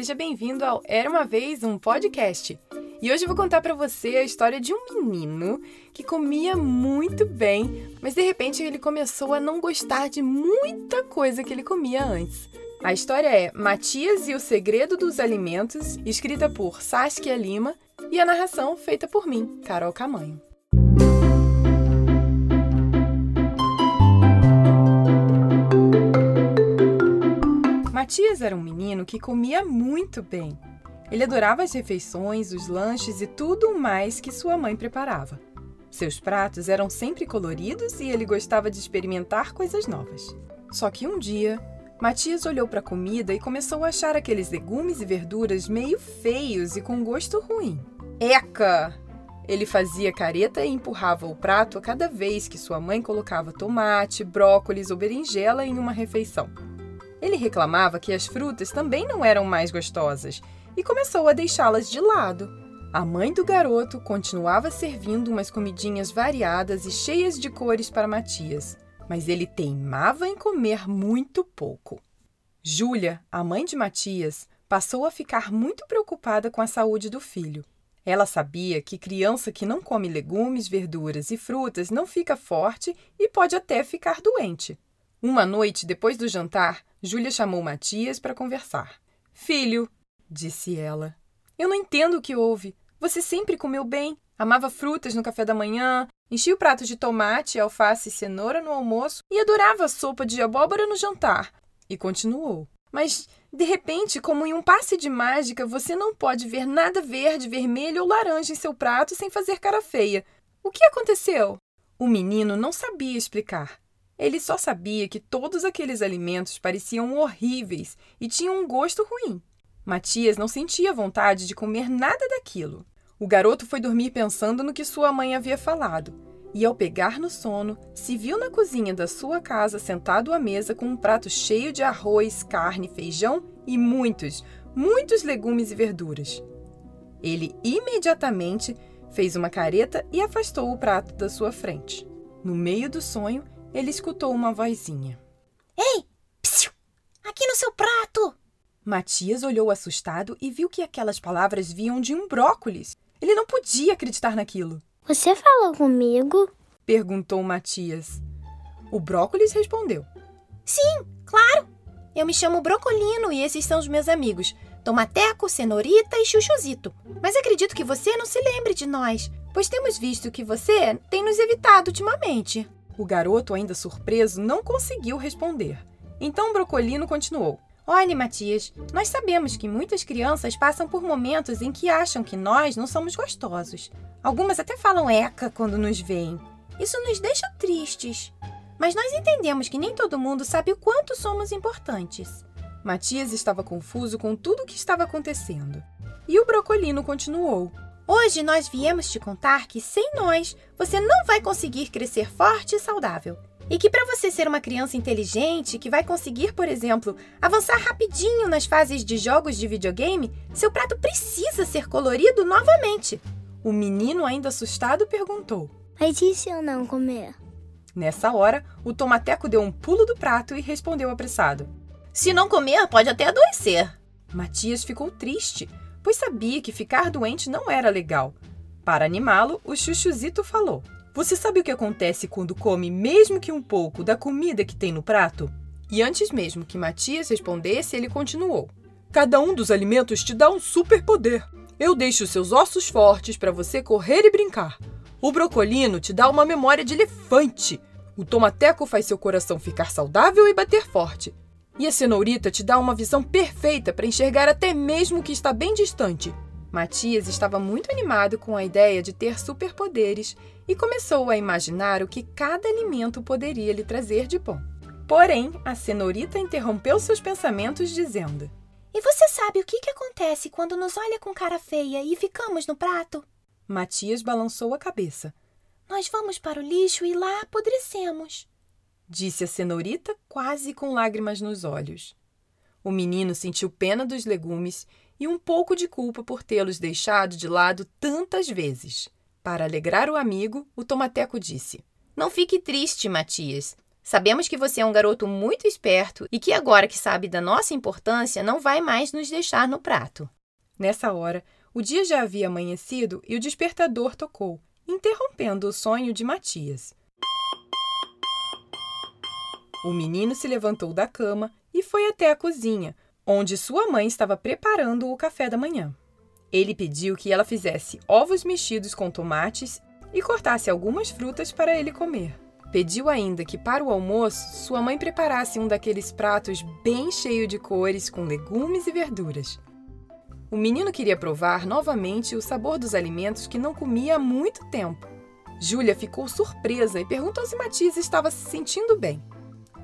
seja bem-vindo ao Era uma vez um podcast. E hoje eu vou contar para você a história de um menino que comia muito bem, mas de repente ele começou a não gostar de muita coisa que ele comia antes. A história é Matias e o Segredo dos Alimentos, escrita por Saskia Lima, e a narração feita por mim, Carol Camanho. Matias era um menino que comia muito bem. Ele adorava as refeições, os lanches e tudo mais que sua mãe preparava. Seus pratos eram sempre coloridos e ele gostava de experimentar coisas novas. Só que um dia, Matias olhou para a comida e começou a achar aqueles legumes e verduras meio feios e com gosto ruim. Eca! Ele fazia careta e empurrava o prato a cada vez que sua mãe colocava tomate, brócolis ou berinjela em uma refeição. Ele reclamava que as frutas também não eram mais gostosas e começou a deixá-las de lado. A mãe do garoto continuava servindo umas comidinhas variadas e cheias de cores para Matias, mas ele teimava em comer muito pouco. Júlia, a mãe de Matias, passou a ficar muito preocupada com a saúde do filho. Ela sabia que criança que não come legumes, verduras e frutas não fica forte e pode até ficar doente. Uma noite, depois do jantar, Júlia chamou Matias para conversar. Filho, disse ela, eu não entendo o que houve. Você sempre comeu bem, amava frutas no café da manhã, enchia o prato de tomate, alface e cenoura no almoço e adorava a sopa de abóbora no jantar. E continuou. Mas, de repente, como em um passe de mágica, você não pode ver nada verde, vermelho ou laranja em seu prato sem fazer cara feia. O que aconteceu? O menino não sabia explicar. Ele só sabia que todos aqueles alimentos pareciam horríveis e tinham um gosto ruim. Matias não sentia vontade de comer nada daquilo. O garoto foi dormir pensando no que sua mãe havia falado, e ao pegar no sono, se viu na cozinha da sua casa sentado à mesa com um prato cheio de arroz, carne, feijão e muitos, muitos legumes e verduras. Ele imediatamente fez uma careta e afastou o prato da sua frente. No meio do sonho, ele escutou uma vozinha. Ei! Psiu! Aqui no seu prato! Matias olhou assustado e viu que aquelas palavras vinham de um brócolis. Ele não podia acreditar naquilo. Você falou comigo? perguntou Matias. O brócolis respondeu: Sim, claro! Eu me chamo Brocolino e esses são os meus amigos: Tomateco, Cenourita e Chuchuzito. Mas acredito que você não se lembre de nós, pois temos visto que você tem nos evitado ultimamente. O garoto, ainda surpreso, não conseguiu responder. Então Brocolino continuou. Olhe, Matias, nós sabemos que muitas crianças passam por momentos em que acham que nós não somos gostosos. Algumas até falam eca quando nos veem. Isso nos deixa tristes. Mas nós entendemos que nem todo mundo sabe o quanto somos importantes. Matias estava confuso com tudo o que estava acontecendo. E o Brocolino continuou. Hoje nós viemos te contar que sem nós você não vai conseguir crescer forte e saudável. E que para você ser uma criança inteligente que vai conseguir, por exemplo, avançar rapidinho nas fases de jogos de videogame, seu prato precisa ser colorido novamente. O menino, ainda assustado, perguntou: Mas e se eu não comer? Nessa hora, o tomateco deu um pulo do prato e respondeu apressado: Se não comer, pode até adoecer. Matias ficou triste, pois sabia que ficar doente não era legal. Para animá-lo, o Chuchuzito falou: Você sabe o que acontece quando come mesmo que um pouco da comida que tem no prato? E antes mesmo que Matias respondesse, ele continuou: Cada um dos alimentos te dá um superpoder. Eu deixo seus ossos fortes para você correr e brincar. O brocolino te dá uma memória de elefante. O tomateco faz seu coração ficar saudável e bater forte. E a cenourita te dá uma visão perfeita para enxergar até mesmo o que está bem distante. Matias estava muito animado com a ideia de ter superpoderes e começou a imaginar o que cada alimento poderia lhe trazer de bom. Porém, a cenourita interrompeu seus pensamentos, dizendo: E você sabe o que, que acontece quando nos olha com cara feia e ficamos no prato? Matias balançou a cabeça. Nós vamos para o lixo e lá apodrecemos disse a cenourita, quase com lágrimas nos olhos. O menino sentiu pena dos legumes e um pouco de culpa por tê-los deixado de lado tantas vezes. Para alegrar o amigo, o tomateco disse: Não fique triste, Matias. Sabemos que você é um garoto muito esperto e que agora que sabe da nossa importância, não vai mais nos deixar no prato. Nessa hora, o dia já havia amanhecido e o despertador tocou, interrompendo o sonho de Matias. O menino se levantou da cama e foi até a cozinha, onde sua mãe estava preparando o café da manhã. Ele pediu que ela fizesse ovos mexidos com tomates e cortasse algumas frutas para ele comer. Pediu ainda que para o almoço sua mãe preparasse um daqueles pratos bem cheio de cores com legumes e verduras. O menino queria provar novamente o sabor dos alimentos que não comia há muito tempo. Júlia ficou surpresa e perguntou se Matias estava se sentindo bem.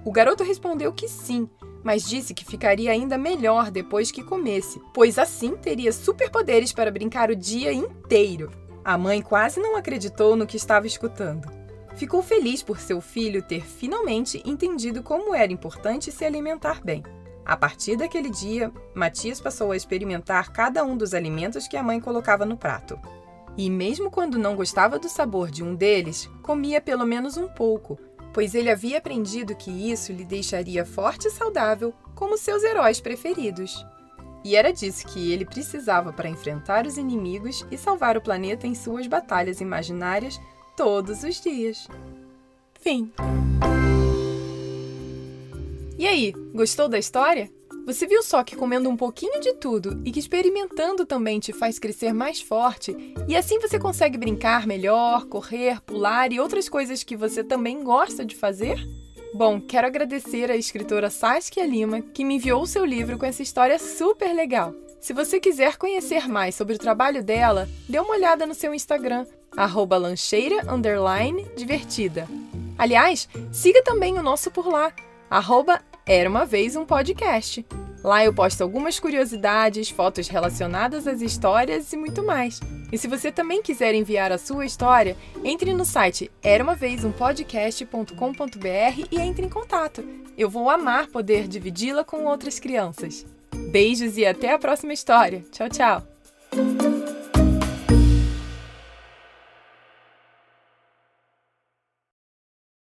O garoto respondeu que sim, mas disse que ficaria ainda melhor depois que comesse, pois assim teria superpoderes para brincar o dia inteiro. A mãe quase não acreditou no que estava escutando. Ficou feliz por seu filho ter finalmente entendido como era importante se alimentar bem. A partir daquele dia, Matias passou a experimentar cada um dos alimentos que a mãe colocava no prato. E mesmo quando não gostava do sabor de um deles, comia pelo menos um pouco, pois ele havia aprendido que isso lhe deixaria forte e saudável, como seus heróis preferidos. E era disso que ele precisava para enfrentar os inimigos e salvar o planeta em suas batalhas imaginárias todos os dias. Fim. E aí, gostou da história? Você viu só que comendo um pouquinho de tudo e que experimentando também te faz crescer mais forte, e assim você consegue brincar melhor, correr, pular e outras coisas que você também gosta de fazer? Bom, quero agradecer à escritora Saskia Lima, que me enviou o seu livro com essa história super legal. Se você quiser conhecer mais sobre o trabalho dela, dê uma olhada no seu Instagram, lancheira divertida. Aliás, siga também o nosso por lá, arroba Era Uma Vez Um Podcast. Lá eu posto algumas curiosidades, fotos relacionadas às histórias e muito mais. E se você também quiser enviar a sua história, entre no site eramavezumpodcast.com.br e entre em contato. Eu vou amar poder dividi-la com outras crianças. Beijos e até a próxima história. Tchau, tchau!